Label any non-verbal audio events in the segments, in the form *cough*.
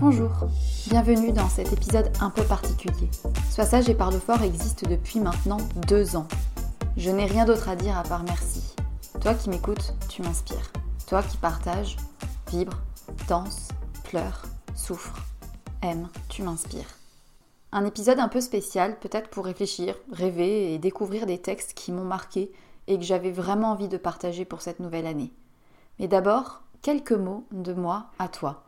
Bonjour, bienvenue dans cet épisode un peu particulier. Soissage et Parle Fort existe depuis maintenant deux ans. Je n'ai rien d'autre à dire à part merci. Toi qui m'écoutes, tu m'inspires. Toi qui partages, vibre, danse, pleure, souffre, aime, tu m'inspires. Un épisode un peu spécial, peut-être pour réfléchir, rêver et découvrir des textes qui m'ont marqué et que j'avais vraiment envie de partager pour cette nouvelle année. Mais d'abord, quelques mots de moi à toi.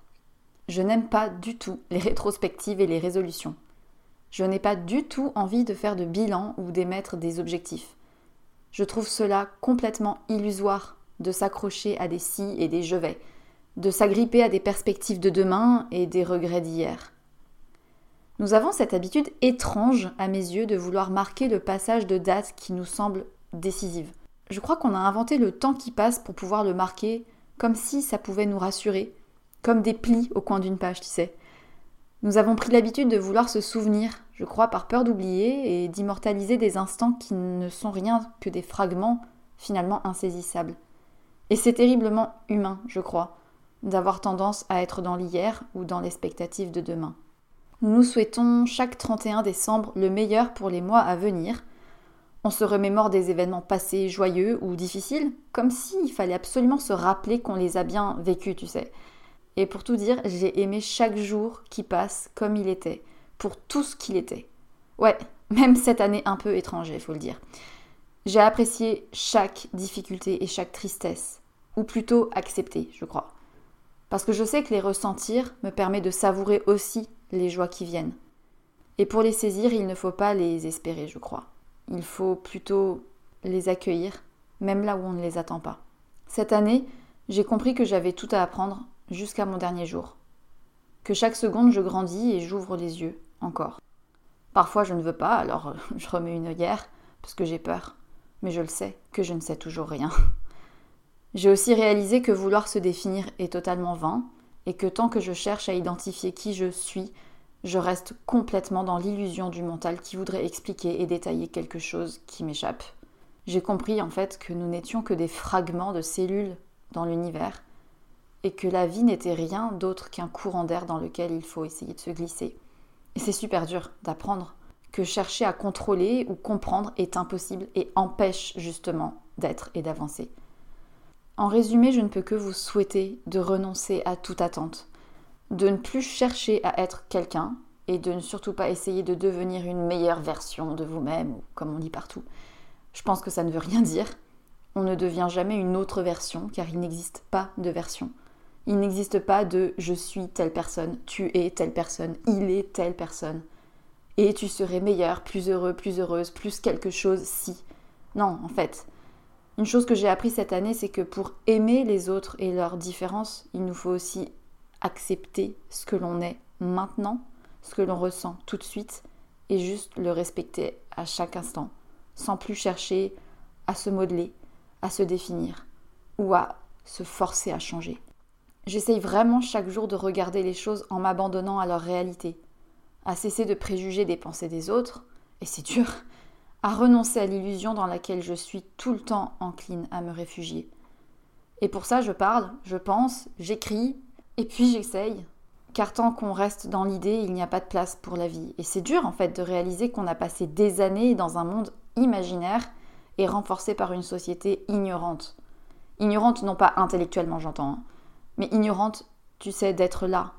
Je n'aime pas du tout les rétrospectives et les résolutions. Je n'ai pas du tout envie de faire de bilan ou d'émettre des objectifs. Je trouve cela complètement illusoire de s'accrocher à des si et des je vais, de s'agripper à des perspectives de demain et des regrets d'hier. Nous avons cette habitude étrange à mes yeux de vouloir marquer le passage de date qui nous semble décisive. Je crois qu'on a inventé le temps qui passe pour pouvoir le marquer comme si ça pouvait nous rassurer, comme des plis au coin d'une page, tu sais. Nous avons pris l'habitude de vouloir se souvenir, je crois, par peur d'oublier et d'immortaliser des instants qui ne sont rien que des fragments finalement insaisissables. Et c'est terriblement humain, je crois, d'avoir tendance à être dans l'hier ou dans l'expectative de demain. Nous nous souhaitons chaque 31 décembre le meilleur pour les mois à venir. On se remémore des événements passés joyeux ou difficiles, comme s'il fallait absolument se rappeler qu'on les a bien vécus, tu sais. Et pour tout dire, j'ai aimé chaque jour qui passe comme il était, pour tout ce qu'il était. Ouais, même cette année un peu étrange, il faut le dire. J'ai apprécié chaque difficulté et chaque tristesse, ou plutôt accepté, je crois. Parce que je sais que les ressentir me permet de savourer aussi les joies qui viennent. Et pour les saisir, il ne faut pas les espérer, je crois. Il faut plutôt les accueillir, même là où on ne les attend pas. Cette année, j'ai compris que j'avais tout à apprendre jusqu'à mon dernier jour. Que chaque seconde je grandis et j'ouvre les yeux, encore. Parfois je ne veux pas, alors *laughs* je remets une guerre, parce que j'ai peur. Mais je le sais, que je ne sais toujours rien. J'ai aussi réalisé que vouloir se définir est totalement vain, et que tant que je cherche à identifier qui je suis, je reste complètement dans l'illusion du mental qui voudrait expliquer et détailler quelque chose qui m'échappe. J'ai compris en fait que nous n'étions que des fragments de cellules dans l'univers et que la vie n'était rien d'autre qu'un courant d'air dans lequel il faut essayer de se glisser. Et c'est super dur d'apprendre que chercher à contrôler ou comprendre est impossible et empêche justement d'être et d'avancer. En résumé, je ne peux que vous souhaiter de renoncer à toute attente, de ne plus chercher à être quelqu'un et de ne surtout pas essayer de devenir une meilleure version de vous-même, ou comme on dit partout. Je pense que ça ne veut rien dire. On ne devient jamais une autre version car il n'existe pas de version. Il n'existe pas de je suis telle personne, tu es telle personne, il est telle personne. Et tu serais meilleur, plus heureux, plus heureuse, plus quelque chose si. Non, en fait. Une chose que j'ai appris cette année, c'est que pour aimer les autres et leurs différences, il nous faut aussi accepter ce que l'on est maintenant, ce que l'on ressent tout de suite, et juste le respecter à chaque instant, sans plus chercher à se modeler, à se définir, ou à se forcer à changer. J'essaye vraiment chaque jour de regarder les choses en m'abandonnant à leur réalité, à cesser de préjuger des pensées des autres, et c'est dur, à renoncer à l'illusion dans laquelle je suis tout le temps encline à me réfugier. Et pour ça, je parle, je pense, j'écris, et puis j'essaye. Car tant qu'on reste dans l'idée, il n'y a pas de place pour la vie. Et c'est dur en fait de réaliser qu'on a passé des années dans un monde imaginaire et renforcé par une société ignorante. Ignorante non pas intellectuellement j'entends, hein, mais ignorante, tu sais, d'être là,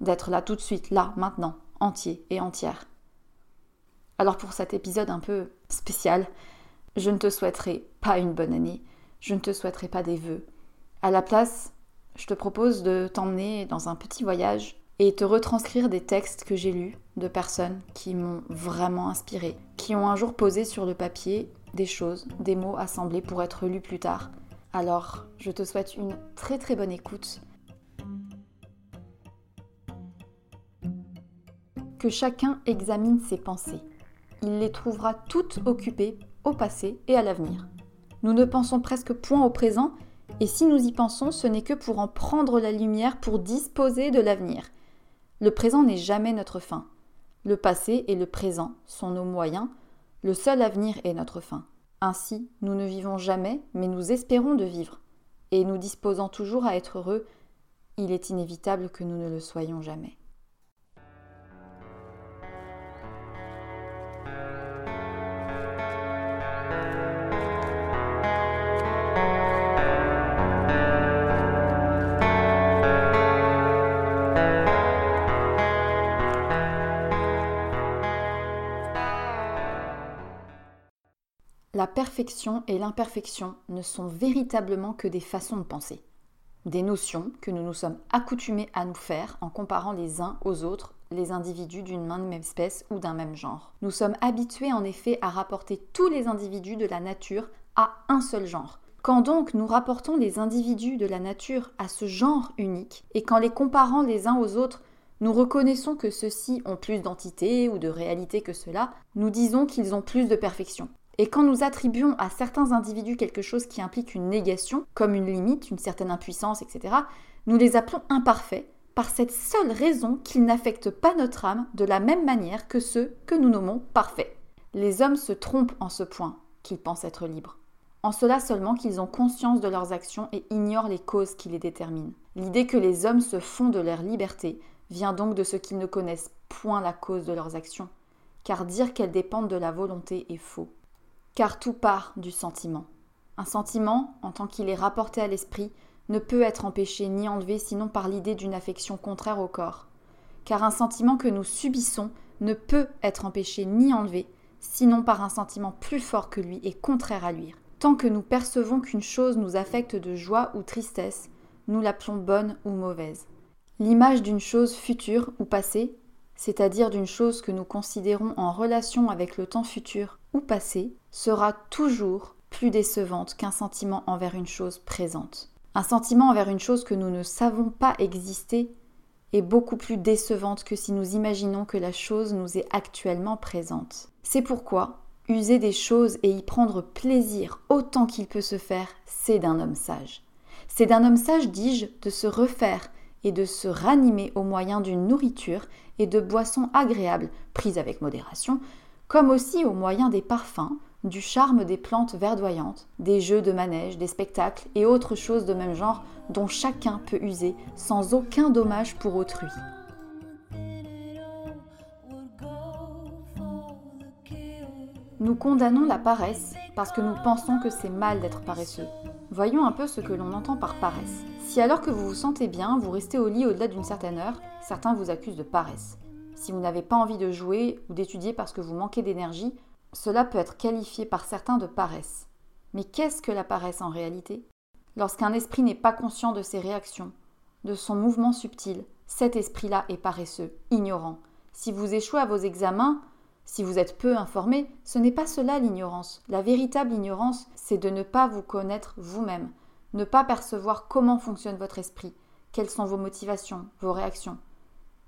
d'être là tout de suite, là, maintenant, entier et entière. Alors pour cet épisode un peu spécial, je ne te souhaiterai pas une bonne année, je ne te souhaiterai pas des vœux. À la place, je te propose de t'emmener dans un petit voyage et te retranscrire des textes que j'ai lus de personnes qui m'ont vraiment inspiré, qui ont un jour posé sur le papier des choses, des mots assemblés pour être lus plus tard. Alors, je te souhaite une très très bonne écoute. Chacun examine ses pensées. Il les trouvera toutes occupées au passé et à l'avenir. Nous ne pensons presque point au présent et si nous y pensons, ce n'est que pour en prendre la lumière pour disposer de l'avenir. Le présent n'est jamais notre fin. Le passé et le présent sont nos moyens, le seul avenir est notre fin. Ainsi, nous ne vivons jamais, mais nous espérons de vivre. Et nous disposant toujours à être heureux, il est inévitable que nous ne le soyons jamais. La perfection et l'imperfection ne sont véritablement que des façons de penser, des notions que nous nous sommes accoutumés à nous faire en comparant les uns aux autres les individus d'une même espèce ou d'un même genre. Nous sommes habitués en effet à rapporter tous les individus de la nature à un seul genre. Quand donc nous rapportons les individus de la nature à ce genre unique, et qu'en les comparant les uns aux autres, nous reconnaissons que ceux-ci ont plus d'entité ou de réalité que cela, nous disons qu'ils ont plus de perfection. Et quand nous attribuons à certains individus quelque chose qui implique une négation, comme une limite, une certaine impuissance, etc., nous les appelons imparfaits par cette seule raison qu'ils n'affectent pas notre âme de la même manière que ceux que nous nommons parfaits. Les hommes se trompent en ce point qu'ils pensent être libres. En cela seulement qu'ils ont conscience de leurs actions et ignorent les causes qui les déterminent. L'idée que les hommes se font de leur liberté vient donc de ce qu'ils ne connaissent point la cause de leurs actions, car dire qu'elles dépendent de la volonté est faux car tout part du sentiment. Un sentiment, en tant qu'il est rapporté à l'esprit, ne peut être empêché ni enlevé sinon par l'idée d'une affection contraire au corps. Car un sentiment que nous subissons ne peut être empêché ni enlevé sinon par un sentiment plus fort que lui et contraire à lui. Tant que nous percevons qu'une chose nous affecte de joie ou tristesse, nous l'appelons bonne ou mauvaise. L'image d'une chose future ou passée, c'est-à-dire d'une chose que nous considérons en relation avec le temps futur ou passé, sera toujours plus décevante qu'un sentiment envers une chose présente. Un sentiment envers une chose que nous ne savons pas exister est beaucoup plus décevante que si nous imaginons que la chose nous est actuellement présente. C'est pourquoi user des choses et y prendre plaisir autant qu'il peut se faire, c'est d'un homme sage. C'est d'un homme sage, dis-je, de se refaire et de se ranimer au moyen d'une nourriture et de boissons agréables, prises avec modération, comme aussi au moyen des parfums, du charme des plantes verdoyantes, des jeux de manège, des spectacles et autres choses de même genre dont chacun peut user sans aucun dommage pour autrui. Nous condamnons la paresse parce que nous pensons que c'est mal d'être paresseux. Voyons un peu ce que l'on entend par paresse. Si alors que vous vous sentez bien, vous restez au lit au-delà d'une certaine heure, certains vous accusent de paresse. Si vous n'avez pas envie de jouer ou d'étudier parce que vous manquez d'énergie, cela peut être qualifié par certains de paresse. Mais qu'est-ce que la paresse en réalité? Lorsqu'un esprit n'est pas conscient de ses réactions, de son mouvement subtil, cet esprit-là est paresseux, ignorant. Si vous échouez à vos examens, si vous êtes peu informé, ce n'est pas cela l'ignorance. La véritable ignorance, c'est de ne pas vous connaître vous-même, ne pas percevoir comment fonctionne votre esprit, quelles sont vos motivations, vos réactions.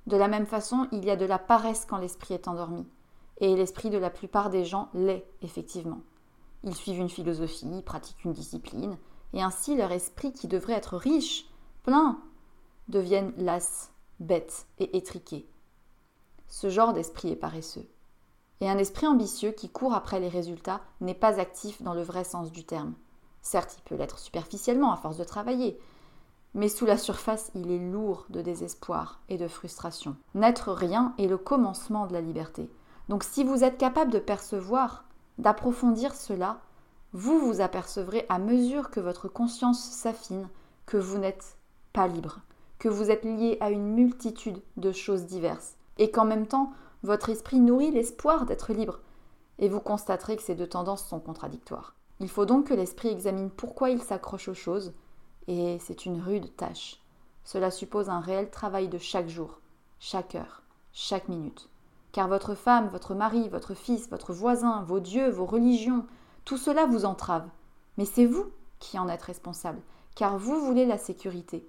De la même façon, il y a de la paresse quand l'esprit est endormi. Et l'esprit de la plupart des gens l'est, effectivement. Ils suivent une philosophie, pratiquent une discipline, et ainsi leur esprit, qui devrait être riche, plein, deviennent las, bêtes et étriqués. Ce genre d'esprit est paresseux. Et un esprit ambitieux qui court après les résultats n'est pas actif dans le vrai sens du terme. Certes, il peut l'être superficiellement à force de travailler, mais sous la surface, il est lourd de désespoir et de frustration. N'être rien est le commencement de la liberté. Donc si vous êtes capable de percevoir, d'approfondir cela, vous vous apercevrez à mesure que votre conscience s'affine que vous n'êtes pas libre, que vous êtes lié à une multitude de choses diverses, et qu'en même temps, votre esprit nourrit l'espoir d'être libre, et vous constaterez que ces deux tendances sont contradictoires. Il faut donc que l'esprit examine pourquoi il s'accroche aux choses, et c'est une rude tâche. Cela suppose un réel travail de chaque jour, chaque heure, chaque minute. Car votre femme, votre mari, votre fils, votre voisin, vos dieux, vos religions, tout cela vous entrave. Mais c'est vous qui en êtes responsable, car vous voulez la sécurité.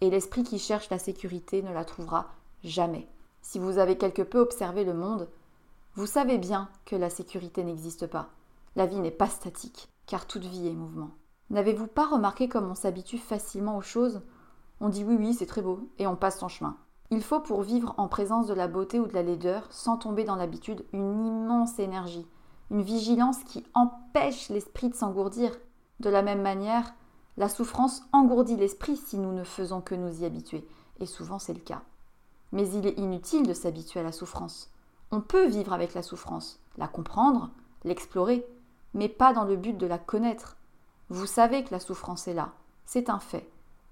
Et l'esprit qui cherche la sécurité ne la trouvera jamais. Si vous avez quelque peu observé le monde, vous savez bien que la sécurité n'existe pas. La vie n'est pas statique, car toute vie est mouvement. N'avez-vous pas remarqué comme on s'habitue facilement aux choses? On dit oui, oui, c'est très beau, et on passe son chemin. Il faut pour vivre en présence de la beauté ou de la laideur, sans tomber dans l'habitude, une immense énergie, une vigilance qui empêche l'esprit de s'engourdir. De la même manière, la souffrance engourdit l'esprit si nous ne faisons que nous y habituer, et souvent c'est le cas. Mais il est inutile de s'habituer à la souffrance. On peut vivre avec la souffrance, la comprendre, l'explorer, mais pas dans le but de la connaître. Vous savez que la souffrance est là, c'est un fait.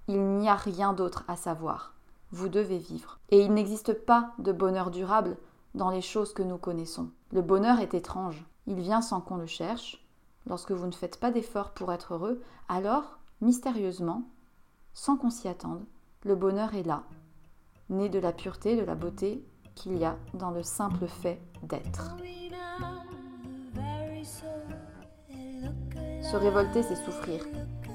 Il n'y a rien d'autre à savoir. Vous devez vivre. Et il n'existe pas de bonheur durable dans les choses que nous connaissons. Le bonheur est étrange. Il vient sans qu'on le cherche. Lorsque vous ne faites pas d'efforts pour être heureux, alors, mystérieusement, sans qu'on s'y attende, le bonheur est là, né de la pureté, de la beauté qu'il y a dans le simple fait d'être. Se révolter, c'est souffrir.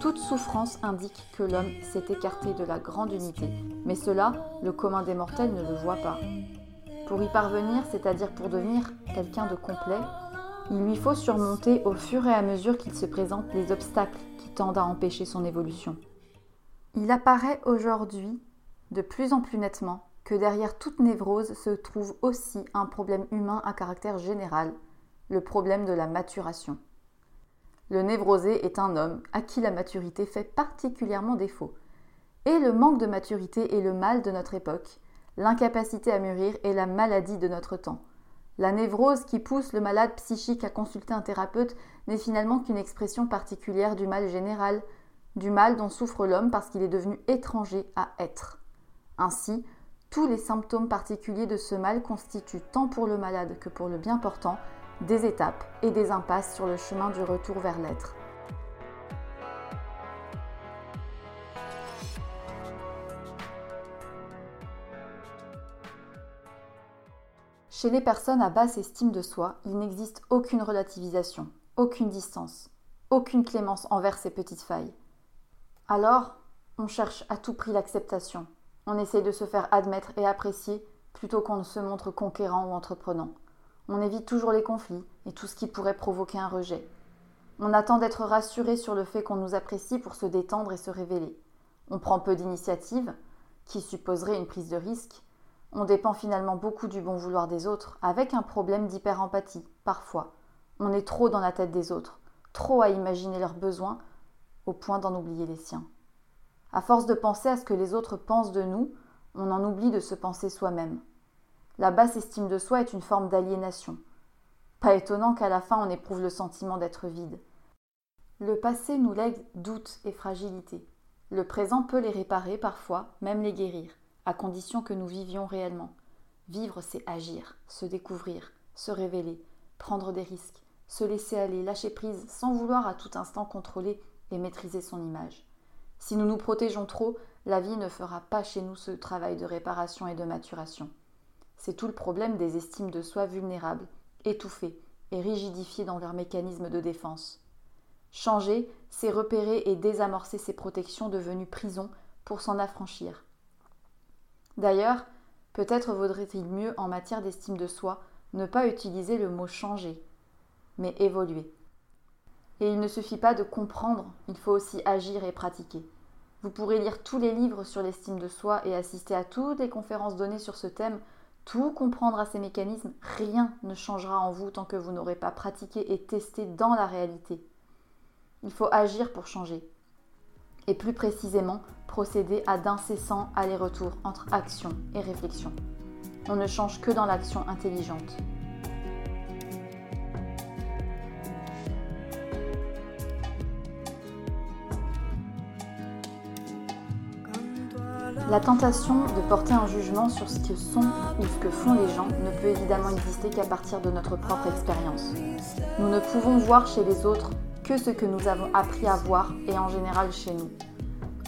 Toute souffrance indique que l'homme s'est écarté de la grande unité, mais cela, le commun des mortels ne le voit pas. Pour y parvenir, c'est-à-dire pour devenir quelqu'un de complet, il lui faut surmonter au fur et à mesure qu'il se présente les obstacles qui tendent à empêcher son évolution. Il apparaît aujourd'hui de plus en plus nettement que derrière toute névrose se trouve aussi un problème humain à caractère général, le problème de la maturation. Le névrosé est un homme à qui la maturité fait particulièrement défaut. Et le manque de maturité est le mal de notre époque, l'incapacité à mûrir est la maladie de notre temps. La névrose qui pousse le malade psychique à consulter un thérapeute n'est finalement qu'une expression particulière du mal général, du mal dont souffre l'homme parce qu'il est devenu étranger à être. Ainsi, tous les symptômes particuliers de ce mal constituent, tant pour le malade que pour le bien portant, des étapes et des impasses sur le chemin du retour vers l'être. Chez les personnes à basse estime de soi, il n'existe aucune relativisation, aucune distance, aucune clémence envers ces petites failles. Alors, on cherche à tout prix l'acceptation, on essaye de se faire admettre et apprécier plutôt qu'on ne se montre conquérant ou entreprenant. On évite toujours les conflits et tout ce qui pourrait provoquer un rejet. On attend d'être rassuré sur le fait qu'on nous apprécie pour se détendre et se révéler. On prend peu d'initiatives, qui supposerait une prise de risque. On dépend finalement beaucoup du bon vouloir des autres, avec un problème d'hyper-empathie, parfois. On est trop dans la tête des autres, trop à imaginer leurs besoins, au point d'en oublier les siens. À force de penser à ce que les autres pensent de nous, on en oublie de se penser soi-même. La basse estime de soi est une forme d'aliénation. Pas étonnant qu'à la fin on éprouve le sentiment d'être vide. Le passé nous lègue doute et fragilité. Le présent peut les réparer parfois, même les guérir, à condition que nous vivions réellement. Vivre, c'est agir, se découvrir, se révéler, prendre des risques, se laisser aller, lâcher prise, sans vouloir à tout instant contrôler et maîtriser son image. Si nous nous protégeons trop, la vie ne fera pas chez nous ce travail de réparation et de maturation. C'est tout le problème des estimes de soi vulnérables, étouffées et rigidifiées dans leur mécanisme de défense. Changer, c'est repérer et désamorcer ces protections devenues prison pour s'en affranchir. D'ailleurs, peut-être vaudrait-il mieux, en matière d'estime de soi, ne pas utiliser le mot changer, mais évoluer. Et il ne suffit pas de comprendre, il faut aussi agir et pratiquer. Vous pourrez lire tous les livres sur l'estime de soi et assister à toutes les conférences données sur ce thème, tout comprendre à ces mécanismes, rien ne changera en vous tant que vous n'aurez pas pratiqué et testé dans la réalité. Il faut agir pour changer. Et plus précisément, procéder à d'incessants allers-retours entre action et réflexion. On ne change que dans l'action intelligente. La tentation de porter un jugement sur ce que sont ou ce que font les gens ne peut évidemment exister qu'à partir de notre propre expérience. Nous ne pouvons voir chez les autres que ce que nous avons appris à voir et en général chez nous.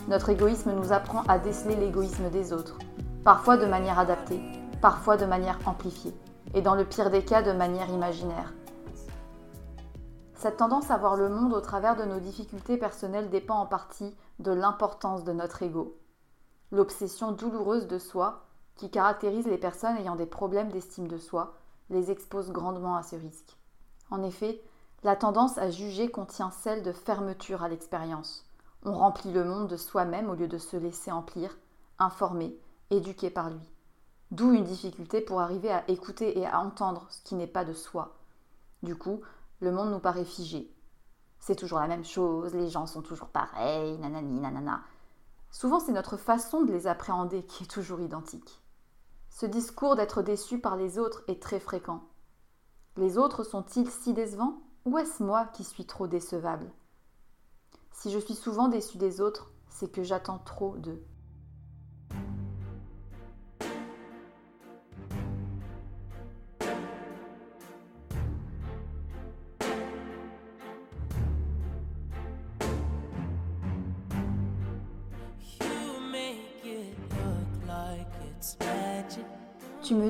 Notre égoïsme nous apprend à déceler l'égoïsme des autres, parfois de manière adaptée, parfois de manière amplifiée, et dans le pire des cas de manière imaginaire. Cette tendance à voir le monde au travers de nos difficultés personnelles dépend en partie de l'importance de notre ego L'obsession douloureuse de soi, qui caractérise les personnes ayant des problèmes d'estime de soi, les expose grandement à ce risque. En effet, la tendance à juger contient celle de fermeture à l'expérience. On remplit le monde de soi-même au lieu de se laisser emplir, informer, éduquer par lui. D'où une difficulté pour arriver à écouter et à entendre ce qui n'est pas de soi. Du coup, le monde nous paraît figé. C'est toujours la même chose, les gens sont toujours pareils, nanani, nanana. Souvent, c'est notre façon de les appréhender qui est toujours identique. Ce discours d'être déçu par les autres est très fréquent. Les autres sont-ils si décevants ou est-ce moi qui suis trop décevable? Si je suis souvent déçu des autres, c'est que j'attends trop d'eux.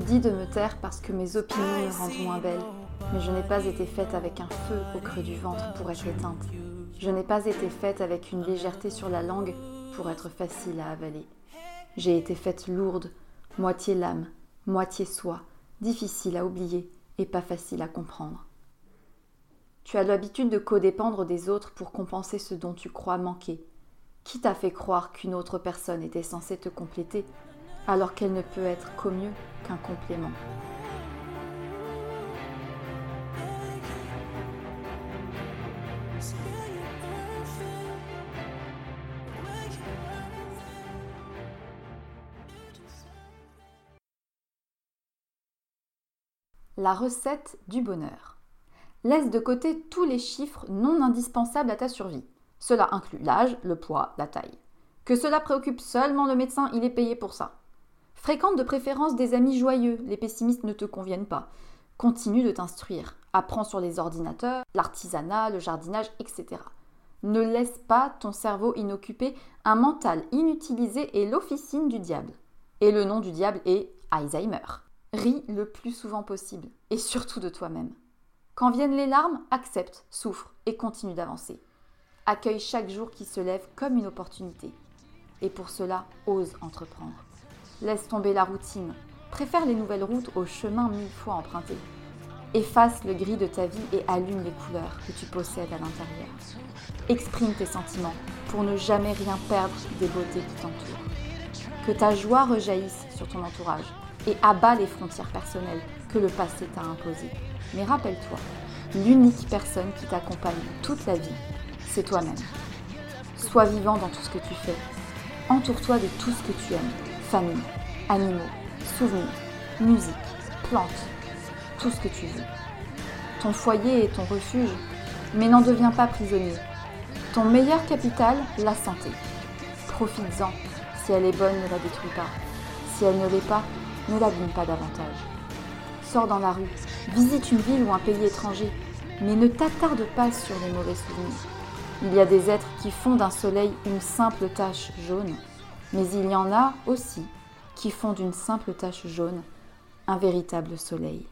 Me dis de me taire parce que mes opinions me rendent moins belle, mais je n'ai pas été faite avec un feu au creux du ventre pour être éteinte. Je n'ai pas été faite avec une légèreté sur la langue pour être facile à avaler. J'ai été faite lourde, moitié lame, moitié soie, difficile à oublier et pas facile à comprendre. Tu as l'habitude de codépendre des autres pour compenser ce dont tu crois manquer. Qui t'a fait croire qu'une autre personne était censée te compléter alors qu'elle ne peut être qu'au mieux qu'un complément. La recette du bonheur. Laisse de côté tous les chiffres non indispensables à ta survie. Cela inclut l'âge, le poids, la taille. Que cela préoccupe seulement le médecin, il est payé pour ça. Fréquente de préférence des amis joyeux, les pessimistes ne te conviennent pas. Continue de t'instruire. Apprends sur les ordinateurs, l'artisanat, le jardinage, etc. Ne laisse pas ton cerveau inoccupé, un mental inutilisé est l'officine du diable. Et le nom du diable est Alzheimer. Ris le plus souvent possible, et surtout de toi-même. Quand viennent les larmes, accepte, souffre et continue d'avancer. Accueille chaque jour qui se lève comme une opportunité. Et pour cela, ose entreprendre. Laisse tomber la routine. Préfère les nouvelles routes aux chemins mille fois empruntés. Efface le gris de ta vie et allume les couleurs que tu possèdes à l'intérieur. Exprime tes sentiments pour ne jamais rien perdre des beautés qui t'entourent. Que ta joie rejaillisse sur ton entourage et abat les frontières personnelles que le passé t'a imposées. Mais rappelle-toi, l'unique personne qui t'accompagne toute la vie, c'est toi-même. Sois vivant dans tout ce que tu fais. Entoure-toi de tout ce que tu aimes. Famille, animaux, souvenirs, musique, plantes, tout ce que tu veux. Ton foyer est ton refuge, mais n'en deviens pas prisonnier. Ton meilleur capital, la santé. Profites-en. Si elle est bonne, ne la détruis pas. Si elle ne l'est pas, ne l'abîme pas davantage. Sors dans la rue, visite une ville ou un pays étranger, mais ne t'attarde pas sur les mauvais souvenirs. Il y a des êtres qui font d'un soleil une simple tache jaune, mais il y en a aussi qui font d'une simple tache jaune un véritable soleil.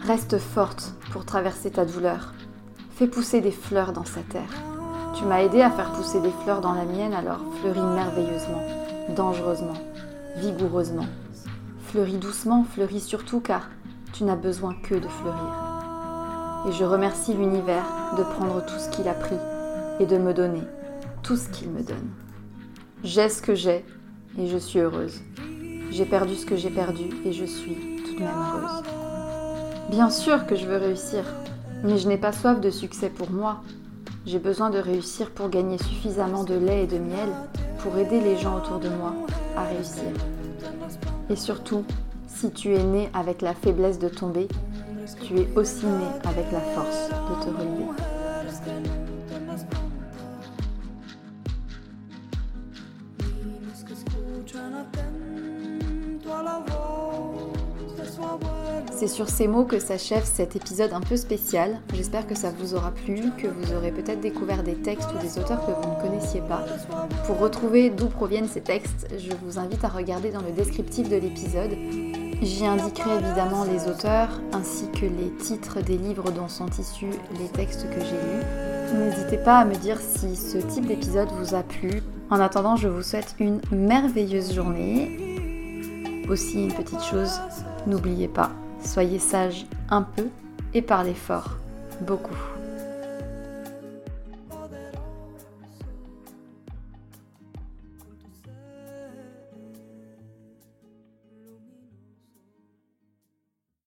Reste forte pour traverser ta douleur. Fais pousser des fleurs dans sa terre. Tu m'as aidé à faire pousser des fleurs dans la mienne, alors fleuris merveilleusement, dangereusement, vigoureusement. Fleuris doucement, fleuris surtout car tu n'as besoin que de fleurir. Et je remercie l'univers de prendre tout ce qu'il a pris et de me donner tout ce qu'il me donne. J'ai ce que j'ai et je suis heureuse. J'ai perdu ce que j'ai perdu et je suis tout de même heureuse. Bien sûr que je veux réussir, mais je n'ai pas soif de succès pour moi. J'ai besoin de réussir pour gagner suffisamment de lait et de miel pour aider les gens autour de moi à réussir. Et surtout, si tu es né avec la faiblesse de tomber, tu es aussi né avec la force de te relever. C'est sur ces mots que s'achève cet épisode un peu spécial. J'espère que ça vous aura plu, que vous aurez peut-être découvert des textes ou des auteurs que vous ne connaissiez pas. Pour retrouver d'où proviennent ces textes, je vous invite à regarder dans le descriptif de l'épisode. J'y indiquerai évidemment les auteurs ainsi que les titres des livres dont sont issus les textes que j'ai lus. N'hésitez pas à me dire si ce type d'épisode vous a plu. En attendant, je vous souhaite une merveilleuse journée. Aussi une petite chose, n'oubliez pas, Soyez sage un peu et parlez fort beaucoup.